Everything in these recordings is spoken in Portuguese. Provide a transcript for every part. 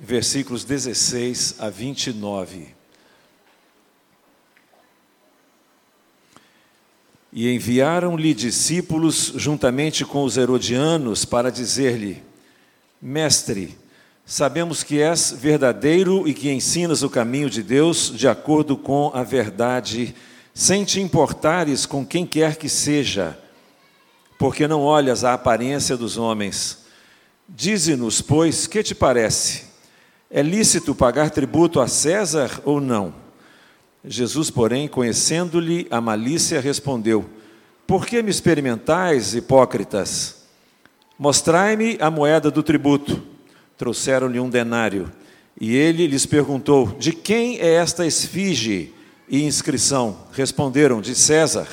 versículos 16 a 29. E enviaram-lhe discípulos juntamente com os herodianos para dizer-lhe: Mestre, sabemos que és verdadeiro e que ensinas o caminho de Deus de acordo com a verdade, sem te importares com quem quer que seja, porque não olhas a aparência dos homens. Dize-nos, pois, que te parece? É lícito pagar tributo a César ou não? Jesus, porém, conhecendo-lhe a malícia, respondeu: Por que me experimentais, hipócritas? Mostrai-me a moeda do tributo. Trouxeram-lhe um denário. E ele lhes perguntou: De quem é esta esfinge e inscrição? Responderam: De César.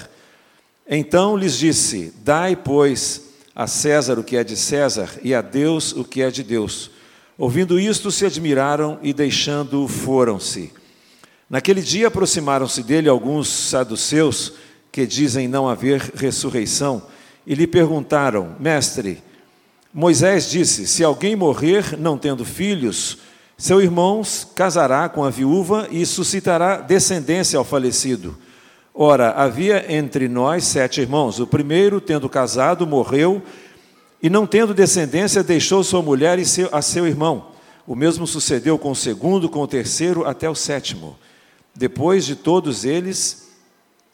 Então lhes disse: Dai, pois, a César o que é de César e a Deus o que é de Deus. Ouvindo isto, se admiraram e, deixando-o, foram-se. Naquele dia aproximaram-se dele alguns saduceus que dizem não haver ressurreição e lhe perguntaram: Mestre, Moisés disse: Se alguém morrer não tendo filhos, seu irmão casará com a viúva e suscitará descendência ao falecido. Ora, havia entre nós sete irmãos. O primeiro, tendo casado, morreu e, não tendo descendência, deixou sua mulher e seu, a seu irmão. O mesmo sucedeu com o segundo, com o terceiro, até o sétimo. Depois de todos eles,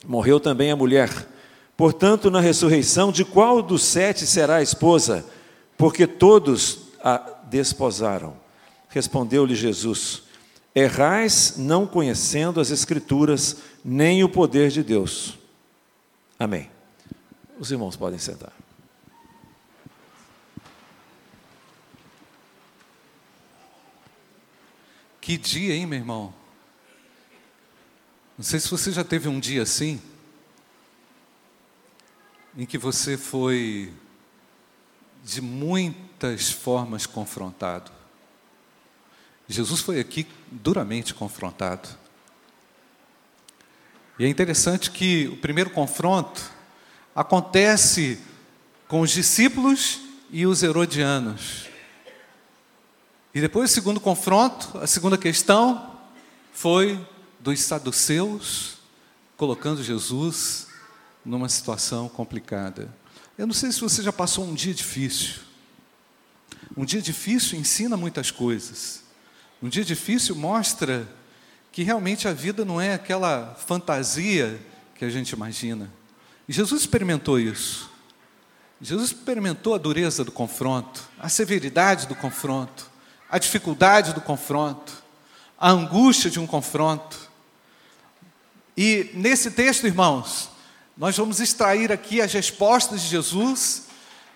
morreu também a mulher. Portanto, na ressurreição, de qual dos sete será a esposa? Porque todos a desposaram. Respondeu-lhe Jesus: Errais não conhecendo as Escrituras, nem o poder de Deus. Amém. Os irmãos podem sentar. Que dia, hein, meu irmão? Não sei se você já teve um dia assim, em que você foi de muitas formas confrontado. Jesus foi aqui duramente confrontado. E é interessante que o primeiro confronto acontece com os discípulos e os herodianos. E depois o segundo confronto, a segunda questão, foi dos saduceus, colocando Jesus numa situação complicada. Eu não sei se você já passou um dia difícil. Um dia difícil ensina muitas coisas. Um dia difícil mostra que realmente a vida não é aquela fantasia que a gente imagina. E Jesus experimentou isso. Jesus experimentou a dureza do confronto, a severidade do confronto, a dificuldade do confronto, a angústia de um confronto. E nesse texto, irmãos, nós vamos extrair aqui as respostas de Jesus,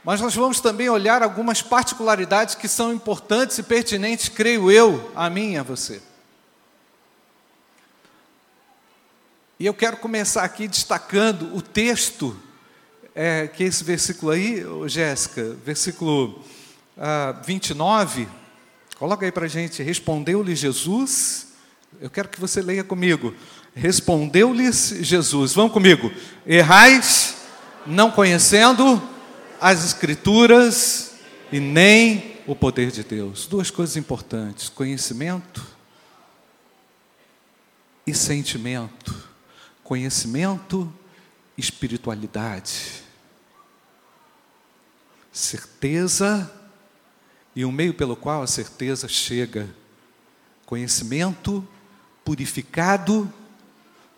mas nós vamos também olhar algumas particularidades que são importantes e pertinentes, creio eu, a mim e a você. E eu quero começar aqui destacando o texto, é, que é esse versículo aí, Jéssica, versículo ah, 29. Coloca aí para a gente. Respondeu-lhe Jesus. Eu quero que você leia comigo. Respondeu-lhes Jesus: Vamos comigo. Errais, não conhecendo as Escrituras e nem o poder de Deus. Duas coisas importantes: conhecimento e sentimento. Conhecimento, espiritualidade. Certeza e o meio pelo qual a certeza chega. Conhecimento purificado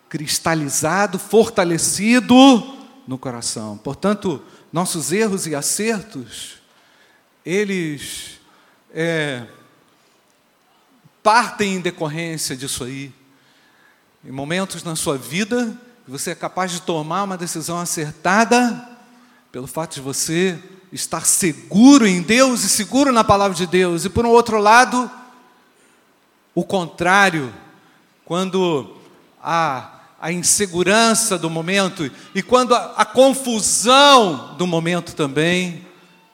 cristalizado, fortalecido no coração. Portanto, nossos erros e acertos, eles é, partem em decorrência disso aí. Em momentos na sua vida, você é capaz de tomar uma decisão acertada, pelo fato de você estar seguro em Deus e seguro na palavra de Deus. E por um outro lado, o contrário, quando a a insegurança do momento e quando a, a, confusão do momento também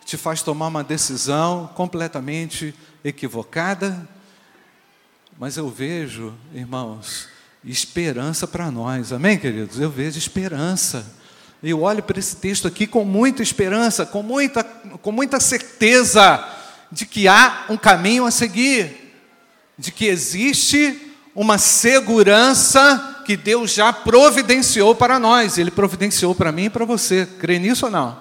te faz tomar uma decisão completamente equivocada. Mas eu vejo, irmãos, esperança para nós, amém, queridos? Eu vejo esperança. Eu olho para esse texto aqui com muita esperança, com muita, com muita certeza de que há um caminho a seguir. de que existe uma segurança que Deus já providenciou para nós. Ele providenciou para mim e para você. Crê nisso ou não?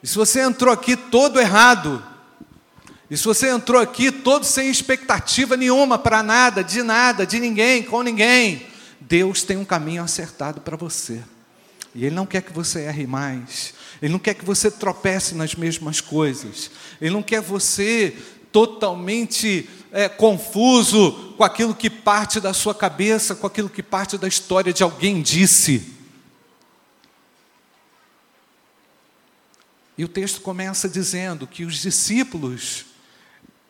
E se você entrou aqui todo errado, e se você entrou aqui todo sem expectativa nenhuma para nada, de nada, de ninguém, com ninguém, Deus tem um caminho acertado para você. E Ele não quer que você erre mais. Ele não quer que você tropece nas mesmas coisas. Ele não quer você totalmente é, confuso com aquilo que parte da sua cabeça, com aquilo que parte da história de alguém disse. E o texto começa dizendo que os discípulos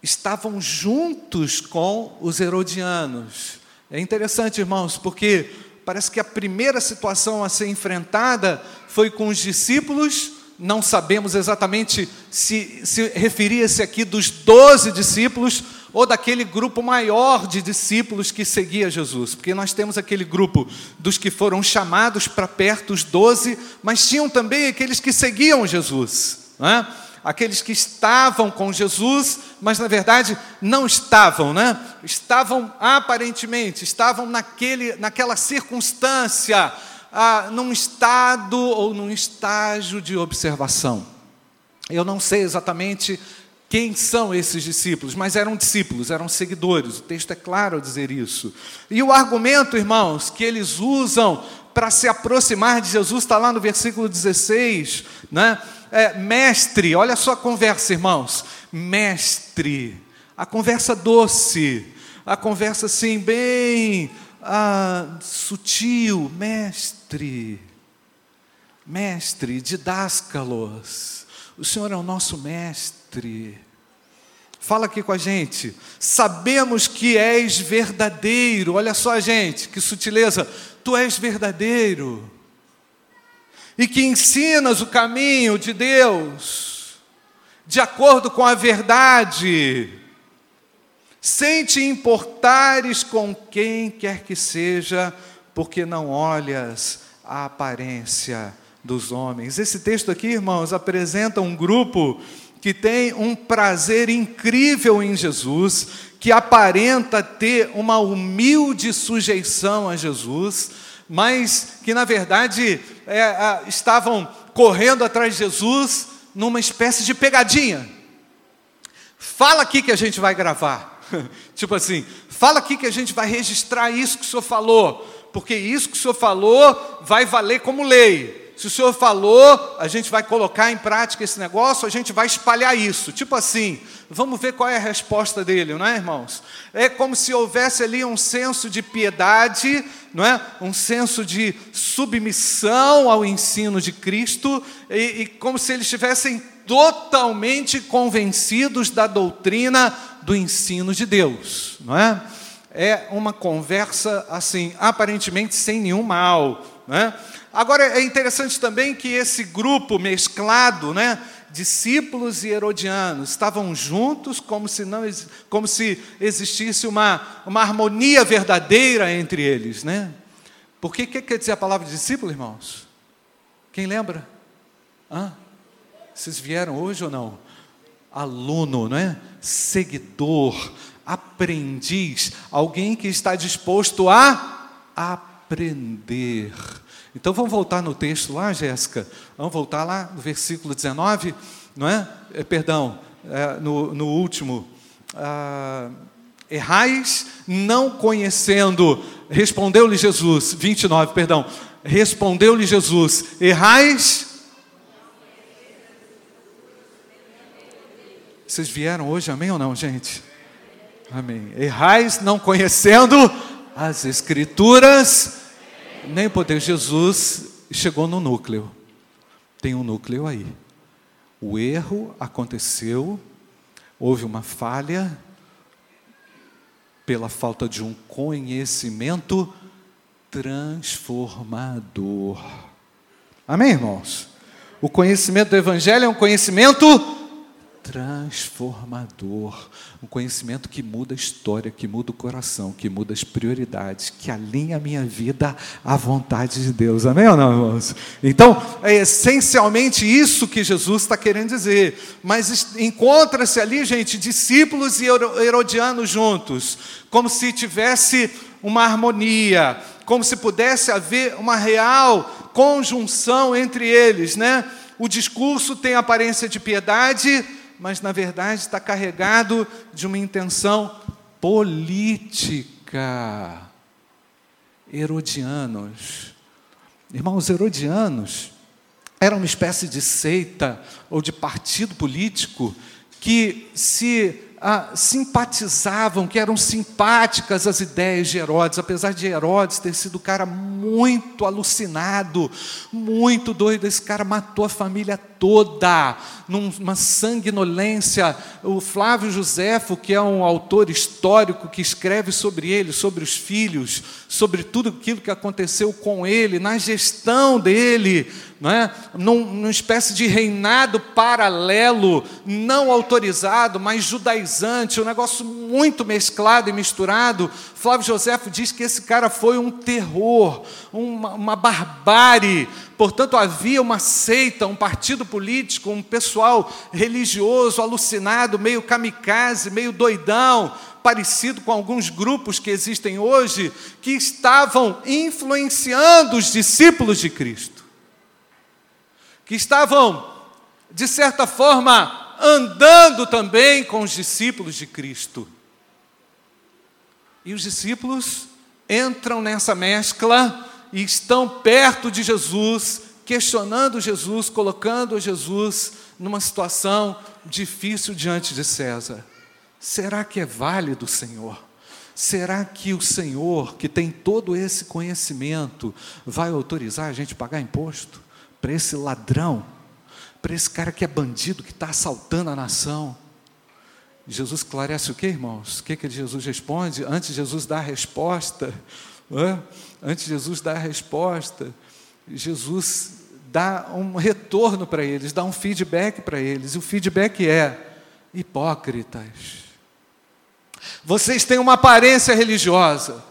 estavam juntos com os herodianos. É interessante, irmãos, porque parece que a primeira situação a ser enfrentada foi com os discípulos, não sabemos exatamente se, se referia-se aqui dos doze discípulos ou daquele grupo maior de discípulos que seguia Jesus, porque nós temos aquele grupo dos que foram chamados para perto, os doze, mas tinham também aqueles que seguiam Jesus, não é? Aqueles que estavam com Jesus, mas na verdade não estavam, né? Estavam aparentemente, estavam naquele, naquela circunstância, ah, num estado ou num estágio de observação. Eu não sei exatamente quem são esses discípulos, mas eram discípulos, eram seguidores, o texto é claro ao dizer isso. E o argumento, irmãos, que eles usam para se aproximar de Jesus, está lá no versículo 16, né? É, mestre, olha só a conversa, irmãos. Mestre, a conversa doce, a conversa assim, bem ah, sutil, mestre, mestre, didáscalos, o Senhor é o nosso mestre. Fala aqui com a gente. Sabemos que és verdadeiro. Olha só, gente, que sutileza. Tu és verdadeiro e que ensinas o caminho de Deus, de acordo com a verdade, sem te importares com quem quer que seja, porque não olhas a aparência dos homens. Esse texto aqui, irmãos, apresenta um grupo que tem um prazer incrível em Jesus, que aparenta ter uma humilde sujeição a Jesus, mas que na verdade é, estavam correndo atrás de Jesus numa espécie de pegadinha. Fala aqui que a gente vai gravar. tipo assim, fala aqui que a gente vai registrar isso que o senhor falou, porque isso que o senhor falou vai valer como lei. Se o senhor falou, a gente vai colocar em prática esse negócio, a gente vai espalhar isso. Tipo assim, vamos ver qual é a resposta dele, não é, irmãos? É como se houvesse ali um senso de piedade, não é? Um senso de submissão ao ensino de Cristo, e, e como se eles estivessem totalmente convencidos da doutrina do ensino de Deus, não é? É uma conversa assim, aparentemente sem nenhum mal, não é? Agora é interessante também que esse grupo mesclado, né, discípulos e herodianos, estavam juntos como se, não, como se existisse uma, uma harmonia verdadeira entre eles. Né? Por que, que quer dizer a palavra discípulo, irmãos? Quem lembra? Hã? Vocês vieram hoje ou não? Aluno, não é? Seguidor, aprendiz, alguém que está disposto a aprender. Então vamos voltar no texto lá, Jéssica. Vamos voltar lá no versículo 19, não é? é perdão, é, no, no, último. Ah, errais não conhecendo, respondeu-lhe Jesus, 29, perdão, respondeu-lhe Jesus, errais. Vocês vieram hoje, amém ou não, gente? Amém. Errais não conhecendo as Escrituras nem poder. Jesus chegou no núcleo. Tem um núcleo aí. O erro aconteceu, houve uma falha pela falta de um conhecimento transformador. Amém, irmãos? O conhecimento do Evangelho é um conhecimento transformador, um conhecimento que muda a história, que muda o coração, que muda as prioridades, que alinha a minha vida à vontade de Deus. Amém ou não, irmãos? Então, é essencialmente isso que Jesus está querendo dizer. Mas encontra-se ali, gente, discípulos e herodianos juntos, como se tivesse uma harmonia, como se pudesse haver uma real conjunção entre eles, né? O discurso tem aparência de piedade, mas na verdade está carregado de uma intenção política. Herodianos. Irmãos, herodianos eram uma espécie de seita ou de partido político que se ah, simpatizavam, que eram simpáticas as ideias de Herodes, apesar de Herodes ter sido um cara muito alucinado, muito doido. Esse cara matou a família toda, numa sanguinolência. O Flávio Josefo, que é um autor histórico que escreve sobre ele, sobre os filhos, sobre tudo aquilo que aconteceu com ele, na gestão dele, não é? Num, numa espécie de reinado paralelo, não autorizado, mas judaizante, um negócio muito mesclado e misturado. Flávio Josefo diz que esse cara foi um terror, uma, uma barbárie. Portanto, havia uma seita, um partido político, um pessoal religioso alucinado, meio kamikaze, meio doidão, parecido com alguns grupos que existem hoje, que estavam influenciando os discípulos de Cristo, que estavam, de certa forma, andando também com os discípulos de Cristo. E os discípulos entram nessa mescla e estão perto de Jesus, questionando Jesus, colocando Jesus numa situação difícil diante de César. Será que é válido, Senhor? Será que o Senhor, que tem todo esse conhecimento, vai autorizar a gente pagar imposto para esse ladrão, para esse cara que é bandido, que está assaltando a nação? Jesus esclarece o que, irmãos? O que, que Jesus responde? Antes de Jesus dar a resposta, antes de Jesus dar a resposta, Jesus dá um retorno para eles, dá um feedback para eles. E o feedback é: hipócritas. Vocês têm uma aparência religiosa.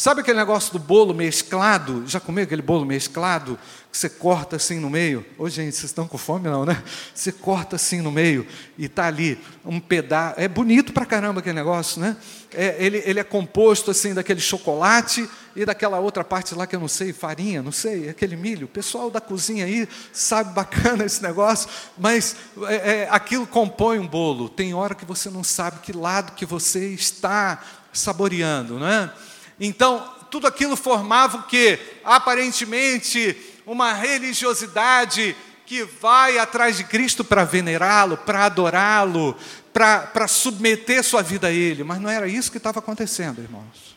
Sabe aquele negócio do bolo mesclado? Já comeu aquele bolo mesclado? que você corta assim no meio. Ô, gente, vocês estão com fome não, né? Você corta assim no meio e tá ali um pedaço. É bonito pra caramba aquele negócio, né? É, ele, ele é composto assim daquele chocolate e daquela outra parte lá que eu não sei, farinha, não sei, aquele milho. O pessoal da cozinha aí sabe bacana esse negócio, mas é, é, aquilo compõe um bolo. Tem hora que você não sabe que lado que você está saboreando, não é? Então, tudo aquilo formava o que? Aparentemente uma religiosidade que vai atrás de Cristo para venerá-lo, para adorá-lo, para submeter sua vida a Ele. Mas não era isso que estava acontecendo, irmãos.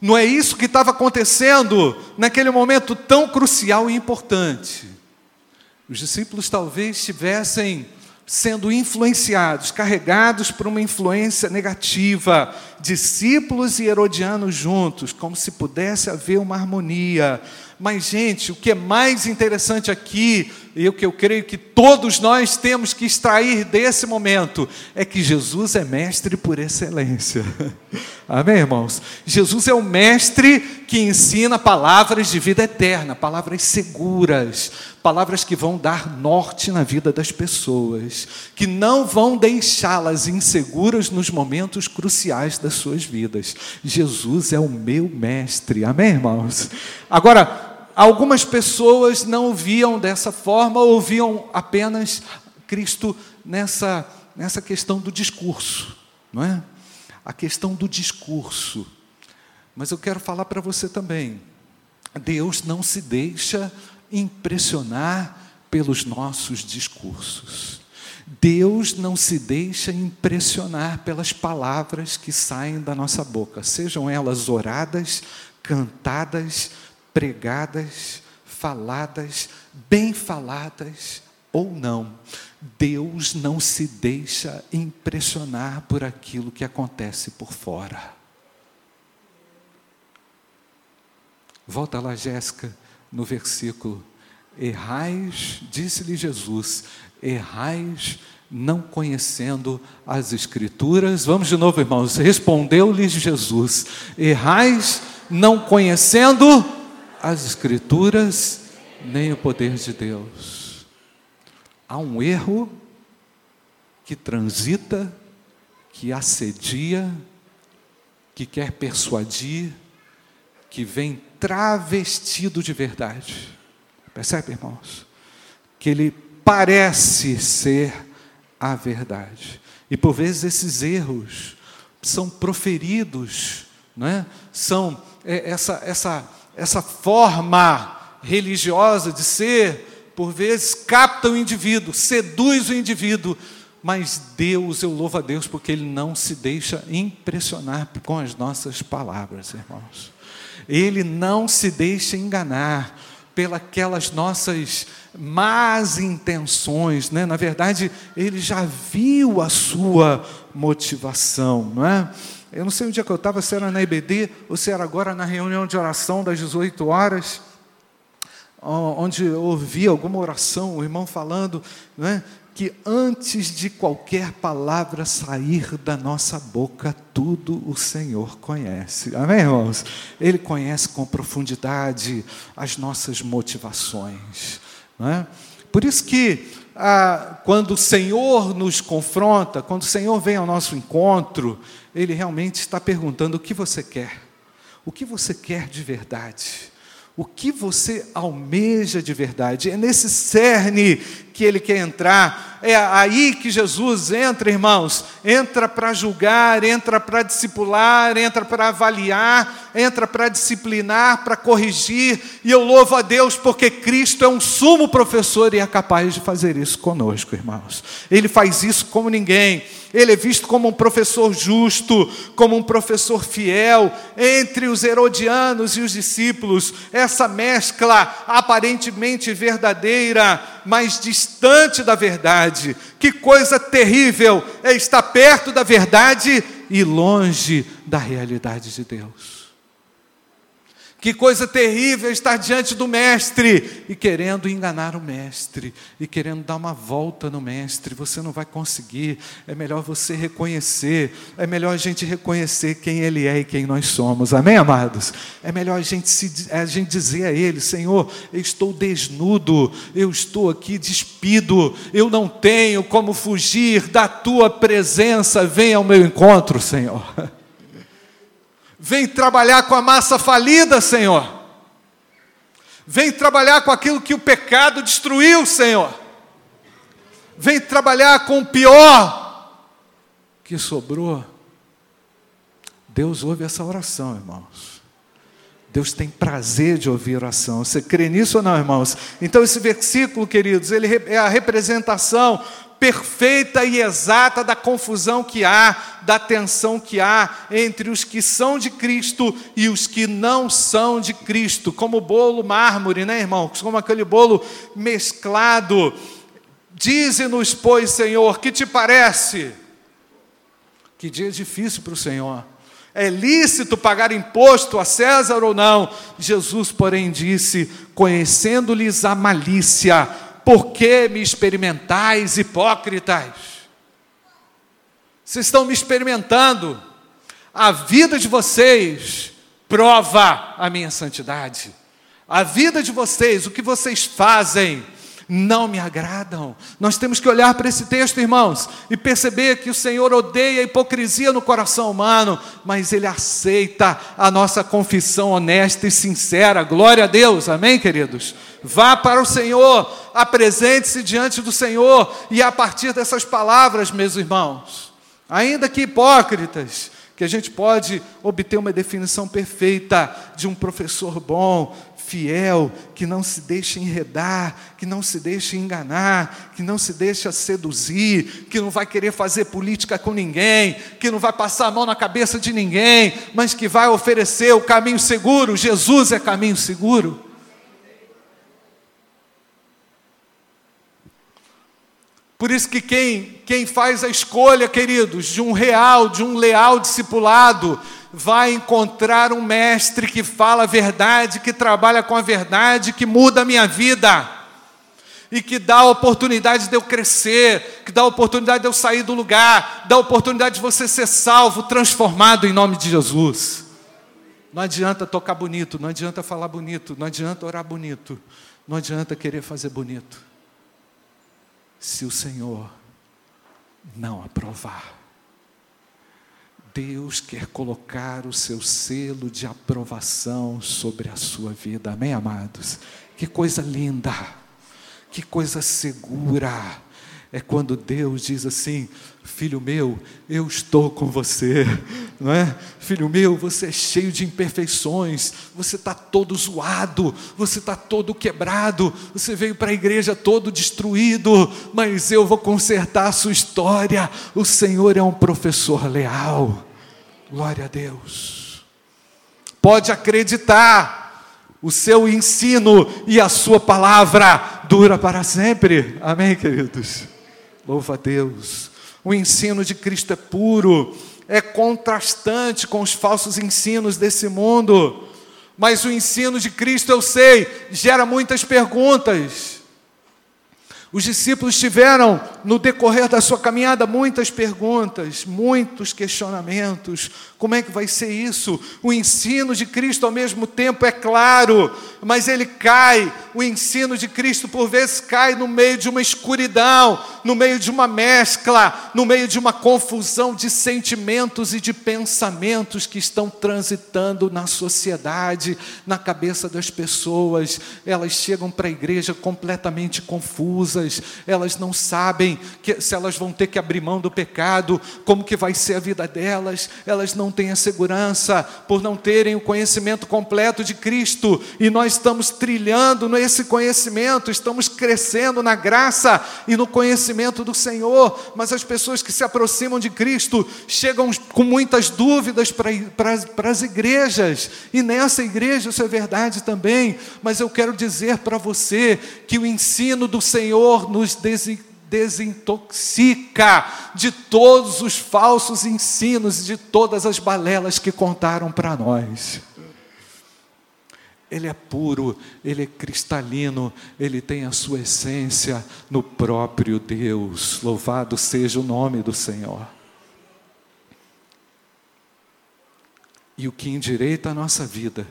Não é isso que estava acontecendo naquele momento tão crucial e importante. Os discípulos talvez estivessem sendo influenciados, carregados por uma influência negativa, discípulos e herodianos juntos, como se pudesse haver uma harmonia. Mas, gente, o que é mais interessante aqui, e o que eu creio que todos nós temos que extrair desse momento, é que Jesus é mestre por excelência. Amém, irmãos? Jesus é o mestre que ensina palavras de vida eterna, palavras seguras, palavras que vão dar norte na vida das pessoas, que não vão deixá-las inseguras nos momentos cruciais das suas vidas. Jesus é o meu mestre. Amém, irmãos? Agora, Algumas pessoas não viam dessa forma, ou viam apenas Cristo nessa, nessa questão do discurso, não é? A questão do discurso. Mas eu quero falar para você também. Deus não se deixa impressionar pelos nossos discursos. Deus não se deixa impressionar pelas palavras que saem da nossa boca, sejam elas oradas, cantadas, pregadas, faladas, bem faladas ou não. Deus não se deixa impressionar por aquilo que acontece por fora. Volta lá, Jéssica, no versículo Errais, disse-lhe Jesus, errais não conhecendo as Escrituras. Vamos de novo, irmãos. Respondeu-lhes Jesus: Errais não conhecendo as Escrituras nem o poder de Deus. Há um erro que transita, que assedia, que quer persuadir, que vem travestido de verdade. Percebe, irmãos? Que ele parece ser a verdade. E por vezes esses erros são proferidos, né? são é, essa, essa, essa forma religiosa de ser, por vezes capta o indivíduo, seduz o indivíduo, mas Deus, eu louvo a Deus porque Ele não se deixa impressionar com as nossas palavras, irmãos. Ele não se deixa enganar pelas nossas más intenções, né? Na verdade, ele já viu a sua motivação, não é? Eu não sei onde é que eu estava, se era na IBD ou se era agora na reunião de oração das 18 horas, onde eu ouvi alguma oração, o irmão falando, não é? que antes de qualquer palavra sair da nossa boca, tudo o Senhor conhece. Amém, irmãos? Ele conhece com profundidade as nossas motivações. Não é? Por isso que ah, quando o Senhor nos confronta, quando o Senhor vem ao nosso encontro, Ele realmente está perguntando o que você quer, o que você quer de verdade o que você almeja de verdade. É nesse cerne que ele quer entrar. É aí que Jesus entra, irmãos. Entra para julgar, entra para discipular, entra para avaliar, entra para disciplinar, para corrigir. E eu louvo a Deus porque Cristo é um sumo professor e é capaz de fazer isso conosco, irmãos. Ele faz isso como ninguém. Ele é visto como um professor justo, como um professor fiel entre os herodianos e os discípulos. Essa mescla aparentemente verdadeira, mas distante da verdade. Que coisa terrível é estar perto da verdade e longe da realidade de Deus. Que coisa terrível estar diante do Mestre e querendo enganar o Mestre, e querendo dar uma volta no Mestre. Você não vai conseguir. É melhor você reconhecer, é melhor a gente reconhecer quem Ele é e quem nós somos. Amém, amados? É melhor a gente, se, a gente dizer a Ele: Senhor, eu estou desnudo, eu estou aqui despido, eu não tenho como fugir da Tua presença. Venha ao meu encontro, Senhor. Vem trabalhar com a massa falida, Senhor. Vem trabalhar com aquilo que o pecado destruiu, Senhor. Vem trabalhar com o pior que sobrou. Deus ouve essa oração, irmãos. Deus tem prazer de ouvir oração. Você crê nisso ou não, irmãos? Então, esse versículo, queridos, ele é a representação perfeita e exata da confusão que há, da tensão que há entre os que são de Cristo e os que não são de Cristo, como bolo mármore, né, irmãos? Como aquele bolo mesclado. Dize-nos, pois, Senhor, que te parece? Que dia difícil para o Senhor. É lícito pagar imposto a César ou não? Jesus, porém, disse: conhecendo-lhes a malícia, por que me experimentais, hipócritas? Vocês estão me experimentando. A vida de vocês prova a minha santidade. A vida de vocês, o que vocês fazem, não me agradam. Nós temos que olhar para esse texto, irmãos, e perceber que o Senhor odeia a hipocrisia no coração humano, mas Ele aceita a nossa confissão honesta e sincera. Glória a Deus, amém, queridos? Vá para o Senhor, apresente-se diante do Senhor, e a partir dessas palavras, meus irmãos, ainda que hipócritas, que a gente pode obter uma definição perfeita de um professor bom, fiel, que não se deixa enredar, que não se deixa enganar, que não se deixa seduzir, que não vai querer fazer política com ninguém, que não vai passar a mão na cabeça de ninguém, mas que vai oferecer o caminho seguro. Jesus é caminho seguro. Por isso que quem, quem faz a escolha, queridos, de um real, de um leal discipulado, vai encontrar um mestre que fala a verdade, que trabalha com a verdade, que muda a minha vida. e que dá a oportunidade de eu crescer, que dá a oportunidade de eu sair do lugar, dá a oportunidade de você ser salvo, transformado em nome de Jesus. Não adianta tocar bonito, não adianta falar bonito, não adianta orar bonito, não adianta querer fazer bonito. Se o Senhor não aprovar. Deus quer colocar o seu selo de aprovação sobre a sua vida. Amém, amados? Que coisa linda, que coisa segura é quando Deus diz assim: Filho meu, eu estou com você, não é? Filho meu, você é cheio de imperfeições, você está todo zoado, você está todo quebrado, você veio para a igreja todo destruído, mas eu vou consertar a sua história. O Senhor é um professor leal, glória a Deus. Pode acreditar, o seu ensino e a sua palavra dura para sempre. Amém, queridos? Louva a Deus. O ensino de Cristo é puro, é contrastante com os falsos ensinos desse mundo. Mas o ensino de Cristo, eu sei, gera muitas perguntas. Os discípulos tiveram, no decorrer da sua caminhada, muitas perguntas, muitos questionamentos. Como é que vai ser isso? O ensino de Cristo, ao mesmo tempo, é claro, mas ele cai. O ensino de Cristo, por vezes, cai no meio de uma escuridão, no meio de uma mescla, no meio de uma confusão de sentimentos e de pensamentos que estão transitando na sociedade, na cabeça das pessoas. Elas chegam para a igreja completamente confusas elas não sabem que, se elas vão ter que abrir mão do pecado, como que vai ser a vida delas, elas não têm a segurança por não terem o conhecimento completo de Cristo, e nós estamos trilhando nesse conhecimento, estamos crescendo na graça e no conhecimento do Senhor, mas as pessoas que se aproximam de Cristo chegam com muitas dúvidas para, para, para as igrejas, e nessa igreja isso é verdade também, mas eu quero dizer para você que o ensino do Senhor Senhor nos desintoxica de todos os falsos ensinos, de todas as balelas que contaram para nós. Ele é puro, ele é cristalino, ele tem a sua essência no próprio Deus. Louvado seja o nome do Senhor. E o que endireita a nossa vida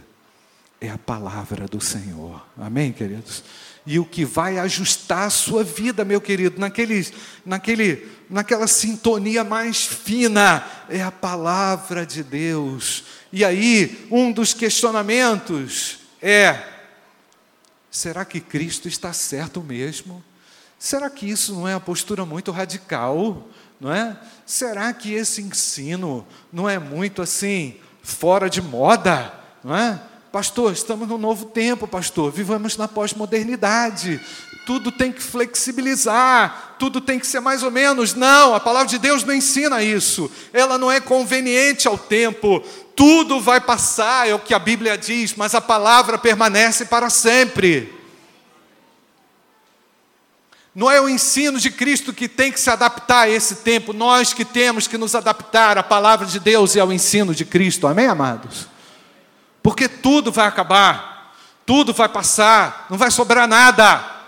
é a palavra do Senhor. Amém, queridos? e o que vai ajustar a sua vida, meu querido, naquele, naquele, naquela sintonia mais fina, é a palavra de Deus. E aí, um dos questionamentos é: será que Cristo está certo mesmo? Será que isso não é uma postura muito radical? Não é? Será que esse ensino não é muito assim, fora de moda? Não é? Pastor, estamos no novo tempo, pastor. Vivamos na pós-modernidade. Tudo tem que flexibilizar, tudo tem que ser mais ou menos. Não, a palavra de Deus não ensina isso. Ela não é conveniente ao tempo. Tudo vai passar, é o que a Bíblia diz, mas a palavra permanece para sempre. Não é o ensino de Cristo que tem que se adaptar a esse tempo, nós que temos que nos adaptar à palavra de Deus e ao ensino de Cristo. Amém, amados? Porque tudo vai acabar, tudo vai passar, não vai sobrar nada.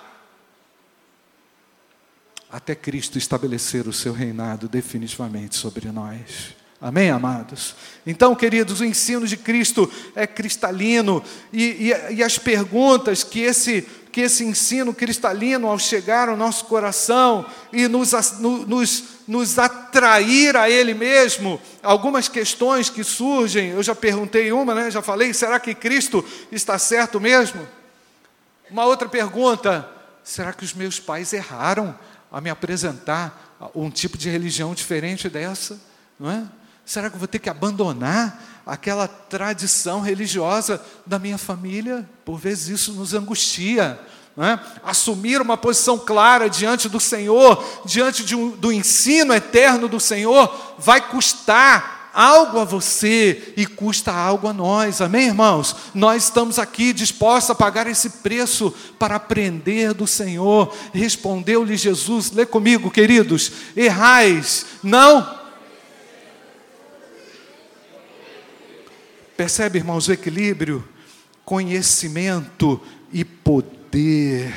Até Cristo estabelecer o seu reinado definitivamente sobre nós. Amém, amados? Então, queridos, o ensino de Cristo é cristalino e, e, e as perguntas que esse que esse ensino cristalino, ao chegar ao nosso coração e nos, nos, nos atrair a Ele mesmo, algumas questões que surgem, eu já perguntei uma, né? já falei, será que Cristo está certo mesmo? Uma outra pergunta, será que os meus pais erraram a me apresentar um tipo de religião diferente dessa? Não é? Será que eu vou ter que abandonar aquela tradição religiosa da minha família? Por vezes isso nos angustia. É? Assumir uma posição clara diante do Senhor, diante um, do ensino eterno do Senhor, vai custar algo a você e custa algo a nós, amém, irmãos? Nós estamos aqui dispostos a pagar esse preço para aprender do Senhor. Respondeu-lhe Jesus, lê comigo, queridos: errais, não Percebe, irmãos, o equilíbrio? Conhecimento e poder.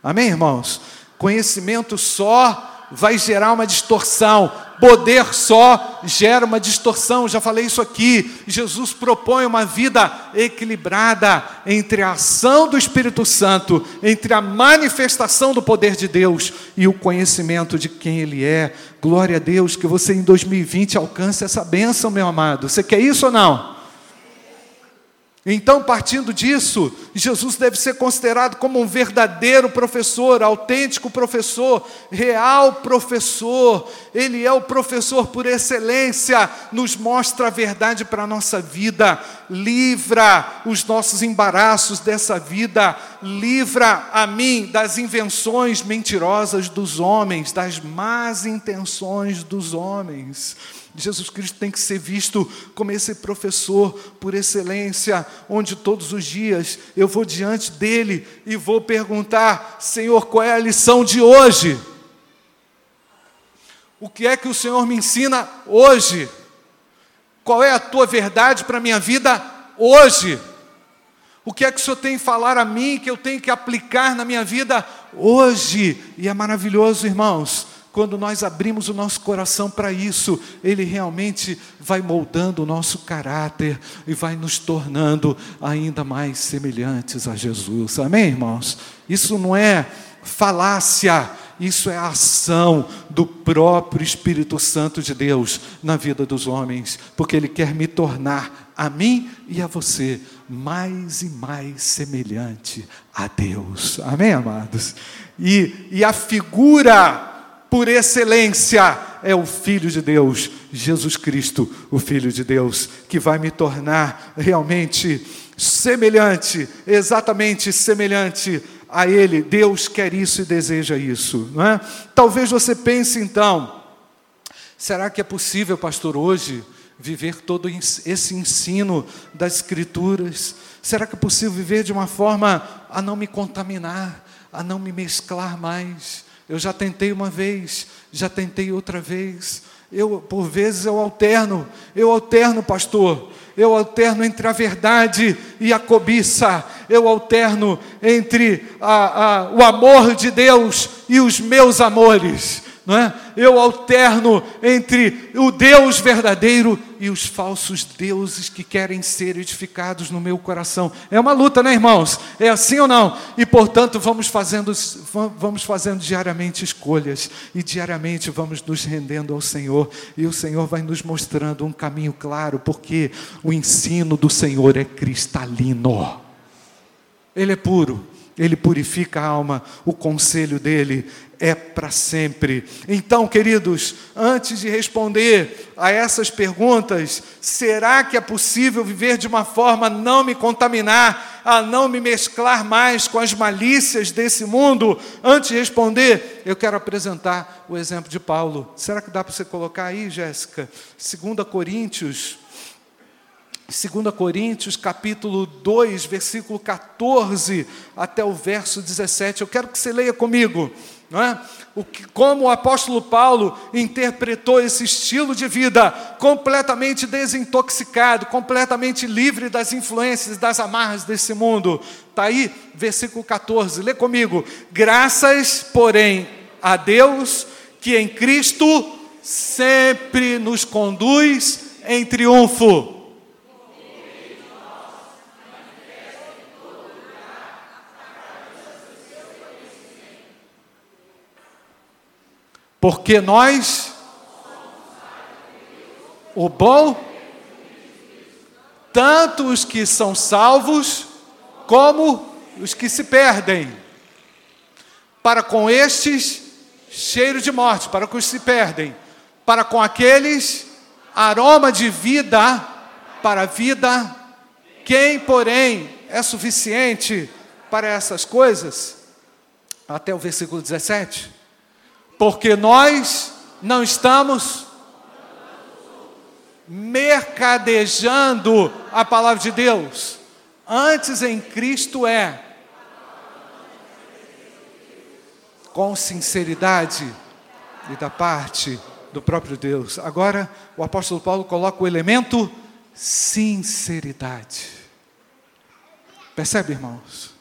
Amém, irmãos? Conhecimento só vai gerar uma distorção. Poder só gera uma distorção, já falei isso aqui. Jesus propõe uma vida equilibrada entre a ação do Espírito Santo, entre a manifestação do poder de Deus e o conhecimento de quem Ele é. Glória a Deus que você em 2020 alcance essa bênção, meu amado. Você quer isso ou não? Então, partindo disso, Jesus deve ser considerado como um verdadeiro professor, autêntico professor, real professor. Ele é o professor por excelência, nos mostra a verdade para a nossa vida, livra os nossos embaraços dessa vida, livra a mim das invenções mentirosas dos homens, das más intenções dos homens. Jesus Cristo tem que ser visto como esse professor por excelência, onde todos os dias eu vou diante dele e vou perguntar: Senhor, qual é a lição de hoje? O que é que o Senhor me ensina hoje? Qual é a tua verdade para a minha vida hoje? O que é que o Senhor tem que falar a mim que eu tenho que aplicar na minha vida hoje? E é maravilhoso, irmãos, quando nós abrimos o nosso coração para isso, Ele realmente vai moldando o nosso caráter e vai nos tornando ainda mais semelhantes a Jesus. Amém, irmãos? Isso não é falácia, isso é a ação do próprio Espírito Santo de Deus na vida dos homens, porque Ele quer me tornar a mim e a você mais e mais semelhante a Deus. Amém, amados? E, e a figura por excelência é o Filho de Deus, Jesus Cristo, o Filho de Deus, que vai me tornar realmente semelhante, exatamente semelhante a Ele. Deus quer isso e deseja isso, não é? Talvez você pense então, será que é possível, pastor, hoje viver todo esse ensino das Escrituras? Será que é possível viver de uma forma a não me contaminar, a não me mesclar mais? Eu já tentei uma vez, já tentei outra vez. Eu, por vezes, eu alterno, eu alterno, pastor. Eu alterno entre a verdade e a cobiça. Eu alterno entre a, a, o amor de Deus e os meus amores não é? Eu alterno entre o Deus verdadeiro e os falsos deuses que querem ser edificados no meu coração. É uma luta, né, irmãos? É assim ou não? E portanto, vamos fazendo vamos fazendo diariamente escolhas e diariamente vamos nos rendendo ao Senhor, e o Senhor vai nos mostrando um caminho claro, porque o ensino do Senhor é cristalino. Ele é puro, ele purifica a alma, o conselho dele é para sempre. Então, queridos, antes de responder a essas perguntas, será que é possível viver de uma forma a não me contaminar, a não me mesclar mais com as malícias desse mundo? Antes de responder, eu quero apresentar o exemplo de Paulo. Será que dá para você colocar aí, Jéssica? 2 Coríntios 2 Coríntios, capítulo 2, versículo 14 até o verso 17. Eu quero que você leia comigo não é? o que, como o apóstolo Paulo interpretou esse estilo de vida completamente desintoxicado, completamente livre das influências, das amarras desse mundo. Está aí, versículo 14, lê comigo. Graças, porém, a Deus que em Cristo sempre nos conduz em triunfo Porque nós, o bom, tanto os que são salvos, como os que se perdem. Para com estes, cheiro de morte, para com os que se perdem. Para com aqueles, aroma de vida para a vida. Quem, porém, é suficiente para essas coisas? Até o versículo 17 porque nós não estamos mercadejando a palavra de Deus. Antes em Cristo é com sinceridade e da parte do próprio Deus. Agora, o apóstolo Paulo coloca o elemento sinceridade. Percebe, irmãos?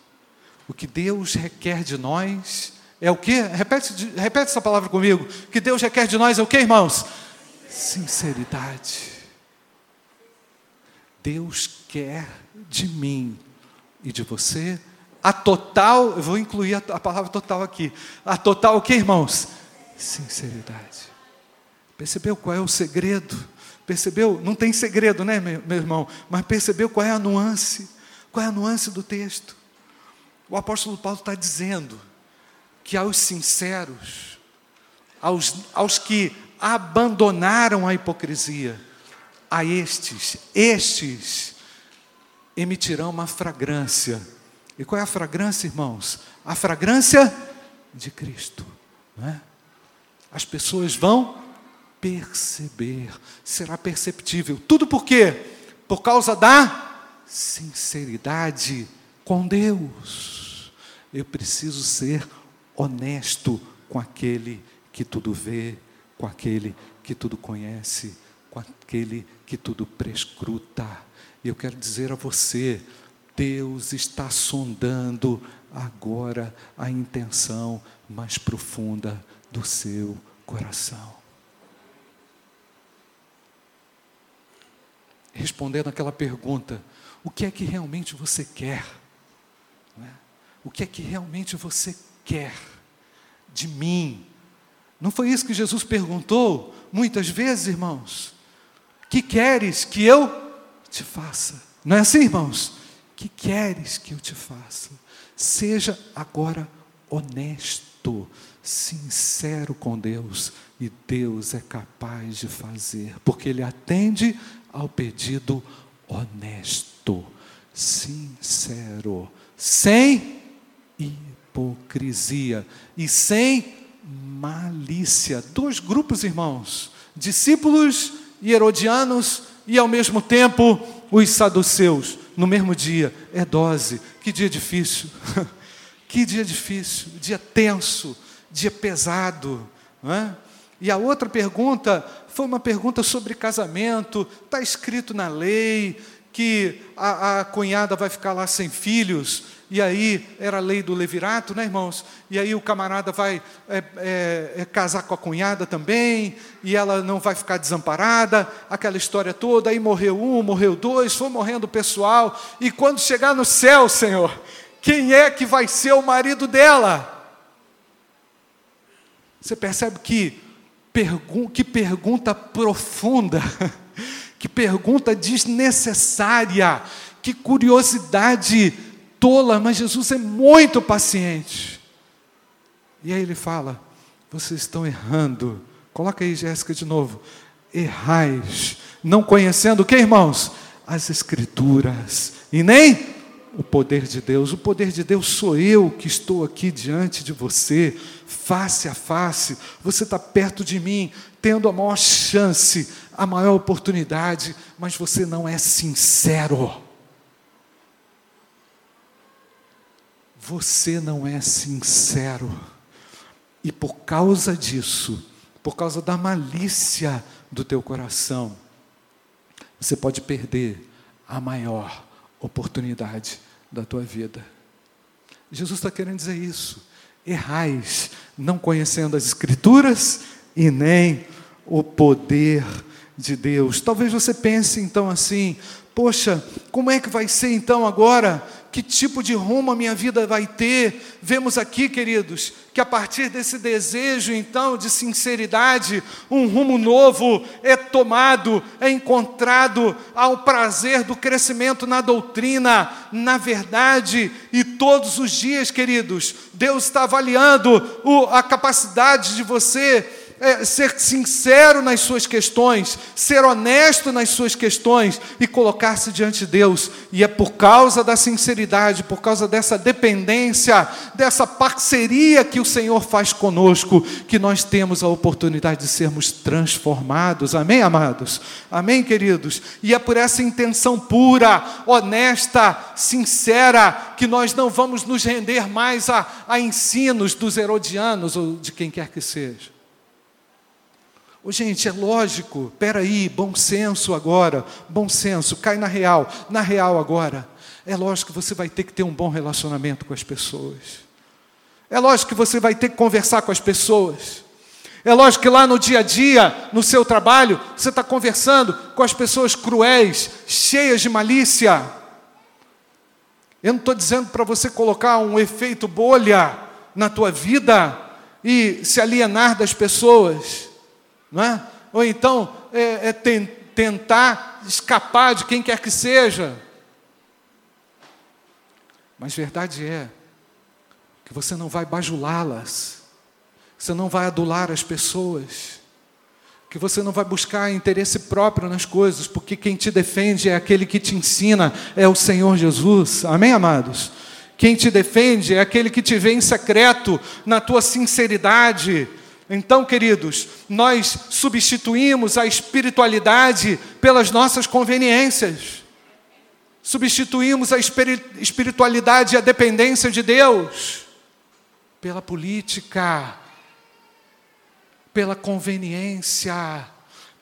O que Deus requer de nós é o que? Repete, repete essa palavra comigo. Que Deus requer de nós é o que, irmãos? Sinceridade. Deus quer de mim e de você a total, eu vou incluir a, a palavra total aqui. A total o que, irmãos? Sinceridade. Percebeu qual é o segredo? Percebeu? Não tem segredo, né, meu, meu irmão? Mas percebeu qual é a nuance? Qual é a nuance do texto? O apóstolo Paulo está dizendo que aos sinceros, aos, aos que abandonaram a hipocrisia, a estes, estes emitirão uma fragrância. E qual é a fragrância, irmãos? A fragrância de Cristo. Não é? As pessoas vão perceber, será perceptível. Tudo por quê? Por causa da sinceridade com Deus. Eu preciso ser honesto com aquele que tudo vê, com aquele que tudo conhece, com aquele que tudo prescruta. E eu quero dizer a você, Deus está sondando agora a intenção mais profunda do seu coração. Respondendo aquela pergunta: o que é que realmente você quer? É? O que é que realmente você quer de mim? Não foi isso que Jesus perguntou muitas vezes, irmãos? Que queres que eu te faça? Não é assim, irmãos? Que queres que eu te faça? Seja agora honesto, sincero com Deus, e Deus é capaz de fazer, porque Ele atende ao pedido honesto, sincero, sem hipocrisia e sem malícia. Dois grupos, irmãos: discípulos e herodianos, e ao mesmo tempo os saduceus. No mesmo dia, é dose. Que dia difícil. que dia difícil, dia tenso, dia pesado. Não é? E a outra pergunta foi uma pergunta sobre casamento. Está escrito na lei que a, a, cunhada vai ficar lá sem filhos. E aí era a lei do levirato, né, irmãos? E aí o camarada vai é, é, é, casar com a cunhada também, e ela não vai ficar desamparada, aquela história toda. Aí morreu um, morreu dois, foi morrendo o pessoal. E quando chegar no céu, Senhor, quem é que vai ser o marido dela? Você percebe que Pergun que pergunta profunda, que pergunta desnecessária, que curiosidade tola, mas Jesus é muito paciente. E aí ele fala: vocês estão errando. Coloca aí, Jéssica, de novo. Errais, não conhecendo o que, irmãos? As Escrituras, e nem o poder de Deus. O poder de Deus sou eu que estou aqui diante de você, face a face. Você está perto de mim, tendo a maior chance, a maior oportunidade, mas você não é sincero. Você não é sincero. E por causa disso, por causa da malícia do teu coração, você pode perder a maior oportunidade da tua vida. Jesus está querendo dizer isso. Errais, não conhecendo as Escrituras e nem o poder de Deus. Talvez você pense então assim: poxa, como é que vai ser então agora que tipo de rumo a minha vida vai ter. Vemos aqui, queridos, que a partir desse desejo, então, de sinceridade, um rumo novo é tomado, é encontrado ao prazer do crescimento na doutrina, na verdade, e todos os dias, queridos, Deus está avaliando a capacidade de você é, ser sincero nas suas questões, ser honesto nas suas questões e colocar-se diante de Deus. E é por causa da sinceridade, por causa dessa dependência, dessa parceria que o Senhor faz conosco, que nós temos a oportunidade de sermos transformados. Amém, amados? Amém, queridos? E é por essa intenção pura, honesta, sincera, que nós não vamos nos render mais a, a ensinos dos herodianos ou de quem quer que seja. Oh, gente, é lógico, peraí, bom senso agora, bom senso, cai na real, na real agora. é lógico que você vai ter que ter um bom relacionamento com as pessoas. É lógico que você vai ter que conversar com as pessoas. É lógico que lá no dia a dia, no seu trabalho, você está conversando com as pessoas cruéis, cheias de malícia. Eu não estou dizendo para você colocar um efeito bolha na tua vida e se alienar das pessoas, não é? Ou então é, é ten, tentar escapar de quem quer que seja. Mas verdade é que você não vai bajulá-las, você não vai adular as pessoas, que você não vai buscar interesse próprio nas coisas, porque quem te defende é aquele que te ensina, é o Senhor Jesus. Amém, amados? Quem te defende é aquele que te vê em secreto, na tua sinceridade. Então, queridos, nós substituímos a espiritualidade pelas nossas conveniências. Substituímos a espiritualidade e a dependência de Deus pela política, pela conveniência,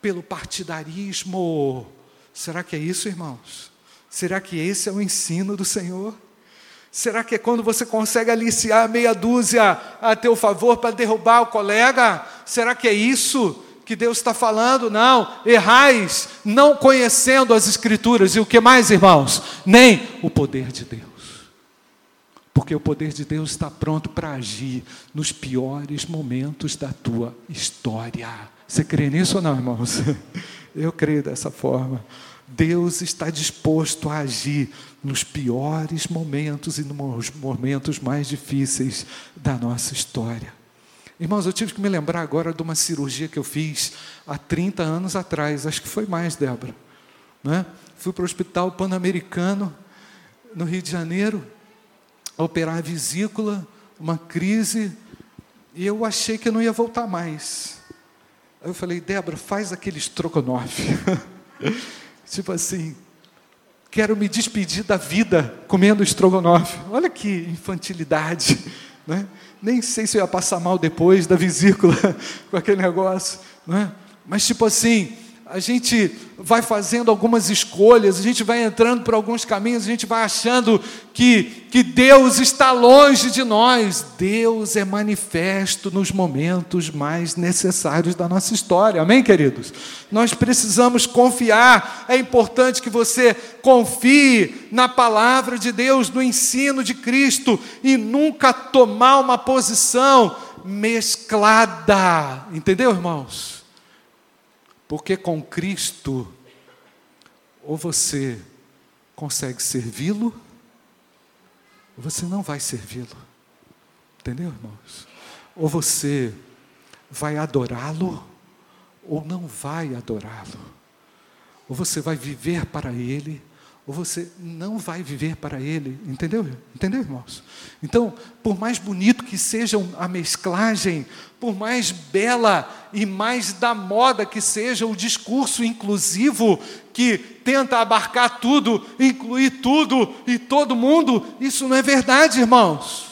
pelo partidarismo. Será que é isso, irmãos? Será que esse é o ensino do Senhor? Será que é quando você consegue aliciar meia dúzia a teu favor para derrubar o colega? Será que é isso que Deus está falando? Não, errais, não conhecendo as Escrituras. E o que mais, irmãos? Nem o poder de Deus porque o poder de Deus está pronto para agir nos piores momentos da tua história. Você crê nisso ou não, irmãos? Eu creio dessa forma. Deus está disposto a agir nos piores momentos e nos momentos mais difíceis da nossa história. Irmãos, eu tive que me lembrar agora de uma cirurgia que eu fiz há 30 anos atrás, acho que foi mais, Débora. Né? Fui para o Hospital Pan-Americano, no Rio de Janeiro, operar a vesícula, uma crise, e eu achei que eu não ia voltar mais. Aí eu falei, Débora, faz aquele estrogonofe. tipo assim, quero me despedir da vida comendo estrogonofe. Olha que infantilidade, né? Nem sei se eu ia passar mal depois da vesícula com aquele negócio, né? Mas tipo assim, a gente vai fazendo algumas escolhas, a gente vai entrando por alguns caminhos, a gente vai achando que, que Deus está longe de nós. Deus é manifesto nos momentos mais necessários da nossa história, amém, queridos? Nós precisamos confiar, é importante que você confie na palavra de Deus, no ensino de Cristo e nunca tomar uma posição mesclada, entendeu, irmãos? Porque com Cristo, ou você consegue servi-lo, ou você não vai servi-lo. Entendeu, irmãos? Ou você vai adorá-lo, ou não vai adorá-lo. Ou você vai viver para Ele, ou você não vai viver para Ele, entendeu? Entendeu, irmãos? Então, por mais bonito que seja a mesclagem, por mais bela e mais da moda que seja o discurso inclusivo que tenta abarcar tudo, incluir tudo e todo mundo, isso não é verdade, irmãos.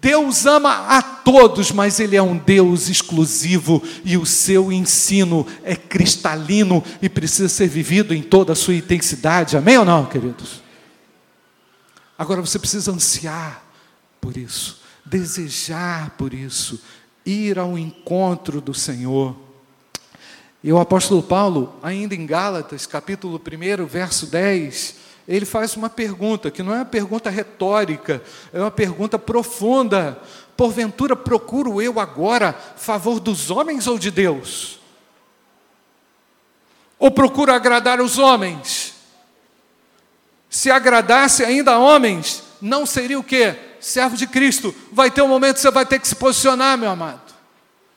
Deus ama a todos, mas Ele é um Deus exclusivo e o seu ensino é cristalino e precisa ser vivido em toda a sua intensidade. Amém ou não, queridos? Agora você precisa ansiar por isso, desejar por isso, ir ao encontro do Senhor. E o apóstolo Paulo, ainda em Gálatas, capítulo 1, verso 10, ele faz uma pergunta, que não é uma pergunta retórica, é uma pergunta profunda. Porventura procuro eu agora favor dos homens ou de Deus? Ou procuro agradar os homens? Se agradasse ainda a homens, não seria o quê? Servo de Cristo. Vai ter um momento que você vai ter que se posicionar, meu amado.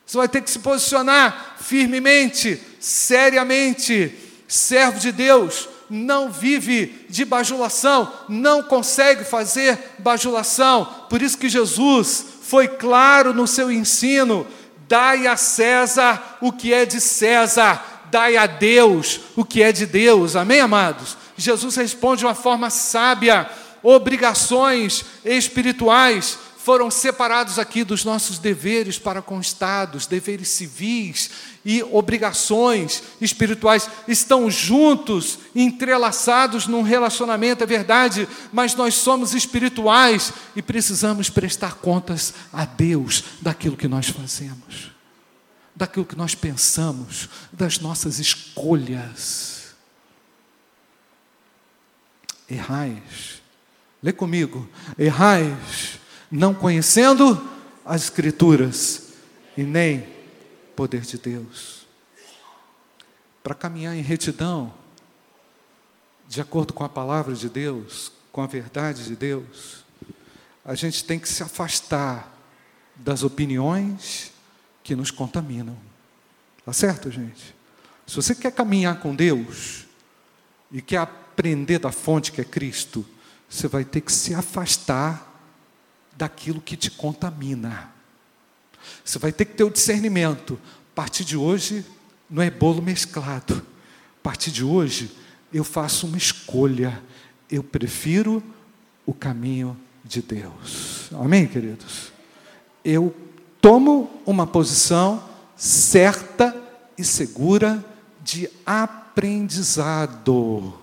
Você vai ter que se posicionar firmemente, seriamente, servo de Deus não vive de bajulação, não consegue fazer bajulação. Por isso que Jesus foi claro no seu ensino: dai a César o que é de César, dai a Deus o que é de Deus. Amém, amados? Jesus responde de uma forma sábia: obrigações espirituais foram separados aqui dos nossos deveres para com Estados, deveres civis e obrigações espirituais, estão juntos, entrelaçados num relacionamento, é verdade, mas nós somos espirituais e precisamos prestar contas a Deus daquilo que nós fazemos, daquilo que nós pensamos, das nossas escolhas. Errais, lê comigo, errais não conhecendo as Escrituras e nem poder de Deus. Para caminhar em retidão, de acordo com a palavra de Deus, com a verdade de Deus, a gente tem que se afastar das opiniões que nos contaminam. Tá certo, gente? Se você quer caminhar com Deus e quer aprender da fonte que é Cristo, você vai ter que se afastar daquilo que te contamina. Você vai ter que ter o discernimento. A partir de hoje, não é bolo mesclado. A partir de hoje, eu faço uma escolha. Eu prefiro o caminho de Deus. Amém, queridos? Eu tomo uma posição certa e segura de aprendizado.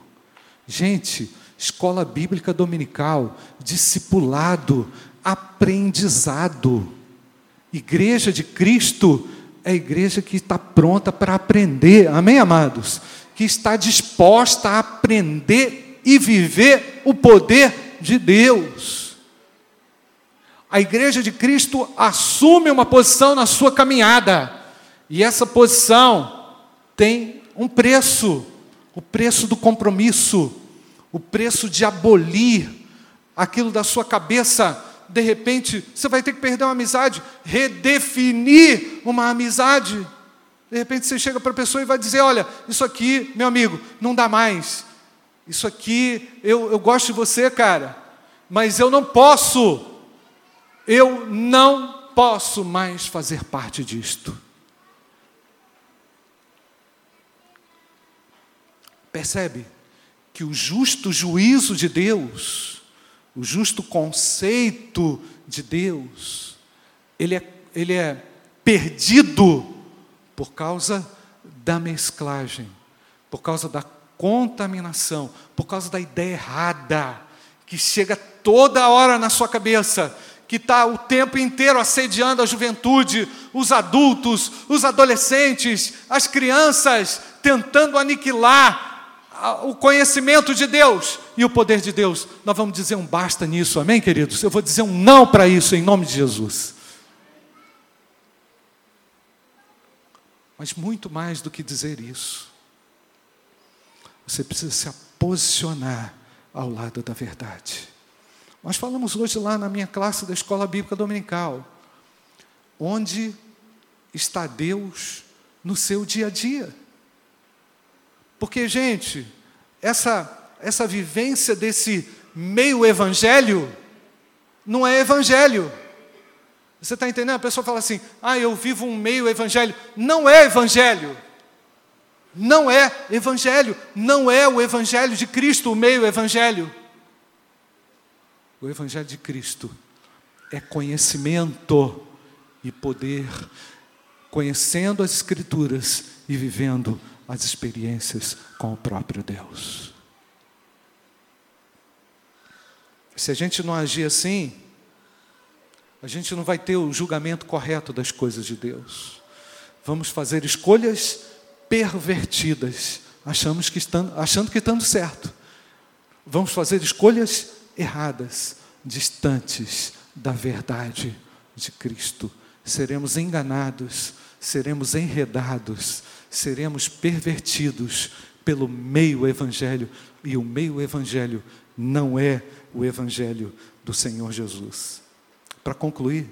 Gente, escola bíblica dominical, discipulado, aprendizado. Igreja de Cristo é a igreja que está pronta para aprender, amém, amados? Que está disposta a aprender e viver o poder de Deus. A igreja de Cristo assume uma posição na sua caminhada, e essa posição tem um preço o preço do compromisso, o preço de abolir aquilo da sua cabeça de repente, você vai ter que perder uma amizade, redefinir uma amizade. De repente você chega para a pessoa e vai dizer: Olha, isso aqui, meu amigo, não dá mais. Isso aqui, eu, eu gosto de você, cara, mas eu não posso, eu não posso mais fazer parte disto. Percebe que o justo juízo de Deus, o justo conceito de Deus, ele é, ele é perdido por causa da mesclagem, por causa da contaminação, por causa da ideia errada, que chega toda hora na sua cabeça, que está o tempo inteiro assediando a juventude, os adultos, os adolescentes, as crianças, tentando aniquilar o conhecimento de Deus e o poder de Deus, nós vamos dizer um basta nisso, amém, queridos? Eu vou dizer um não para isso em nome de Jesus. Mas muito mais do que dizer isso, você precisa se posicionar ao lado da verdade. Nós falamos hoje lá na minha classe da escola bíblica dominical, onde está Deus no seu dia a dia. Porque, gente, essa, essa vivência desse meio evangelho não é evangelho. Você está entendendo? A pessoa fala assim: ah, eu vivo um meio evangelho. Não é evangelho. Não é evangelho. Não é o evangelho de Cristo, o meio evangelho. O evangelho de Cristo é conhecimento e poder, conhecendo as Escrituras e vivendo as experiências com o próprio Deus. Se a gente não agir assim, a gente não vai ter o julgamento correto das coisas de Deus. Vamos fazer escolhas pervertidas, achamos que estando, achando que estando certo. Vamos fazer escolhas erradas, distantes da verdade de Cristo. Seremos enganados, seremos enredados, seremos pervertidos pelo meio evangelho, e o meio evangelho não é o evangelho do Senhor Jesus. Para concluir,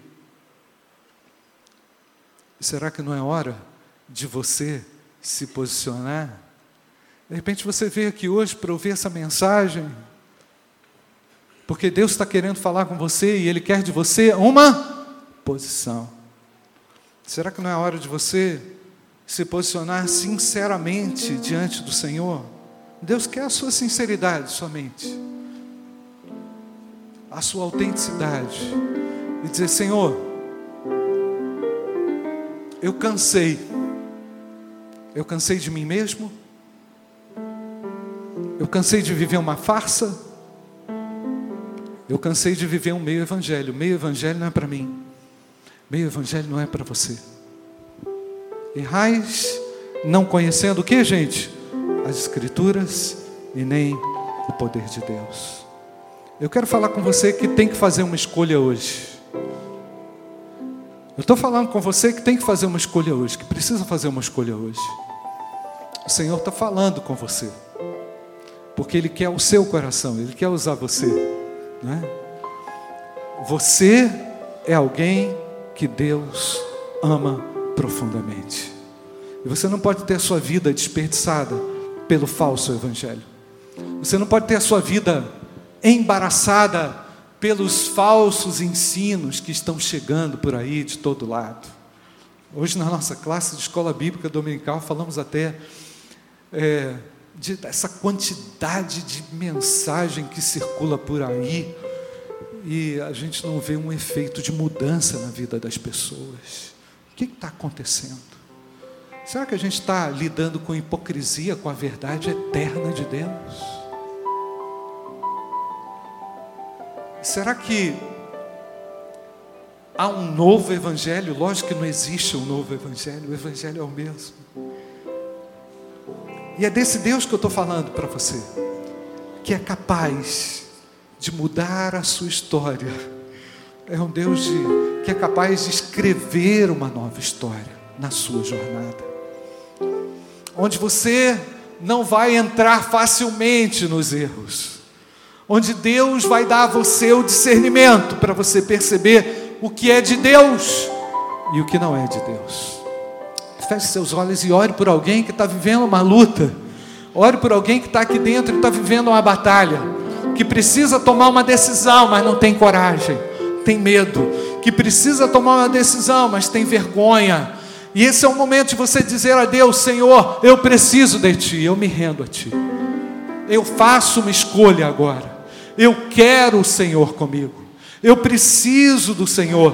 será que não é hora de você se posicionar? De repente você veio aqui hoje para ouvir essa mensagem, porque Deus está querendo falar com você e Ele quer de você uma posição. Será que não é hora de você se posicionar sinceramente diante do Senhor, Deus quer a sua sinceridade somente, a sua autenticidade. e dizer: Senhor, eu cansei, eu cansei de mim mesmo, eu cansei de viver uma farsa, eu cansei de viver um meio evangelho. Meio evangelho não é para mim, meio evangelho não é para você. Errais não conhecendo o que, gente? As Escrituras e nem o poder de Deus. Eu quero falar com você que tem que fazer uma escolha hoje. Eu estou falando com você que tem que fazer uma escolha hoje, que precisa fazer uma escolha hoje. O Senhor está falando com você, porque Ele quer o seu coração, Ele quer usar você. Não é? Você é alguém que Deus ama profundamente. E você não pode ter a sua vida desperdiçada pelo falso evangelho. Você não pode ter a sua vida embaraçada pelos falsos ensinos que estão chegando por aí de todo lado. Hoje, na nossa classe de escola bíblica dominical, falamos até é, de, dessa quantidade de mensagem que circula por aí e a gente não vê um efeito de mudança na vida das pessoas. O que está acontecendo? Será que a gente está lidando com hipocrisia, com a verdade eterna de Deus? Será que há um novo evangelho? Lógico que não existe um novo evangelho, o evangelho é o mesmo. E é desse Deus que eu estou falando para você, que é capaz de mudar a sua história. É um Deus de, que é capaz de escrever uma nova história na sua jornada. Onde você não vai entrar facilmente nos erros onde Deus vai dar a você o discernimento para você perceber o que é de Deus e o que não é de Deus. Feche seus olhos e ore por alguém que está vivendo uma luta. Ore por alguém que está aqui dentro e está vivendo uma batalha. Que precisa tomar uma decisão, mas não tem coragem, tem medo. Que precisa tomar uma decisão, mas tem vergonha. E esse é o momento de você dizer a Deus: Senhor, eu preciso de Ti, eu me rendo a Ti. Eu faço uma escolha agora. Eu quero o Senhor comigo. Eu preciso do Senhor.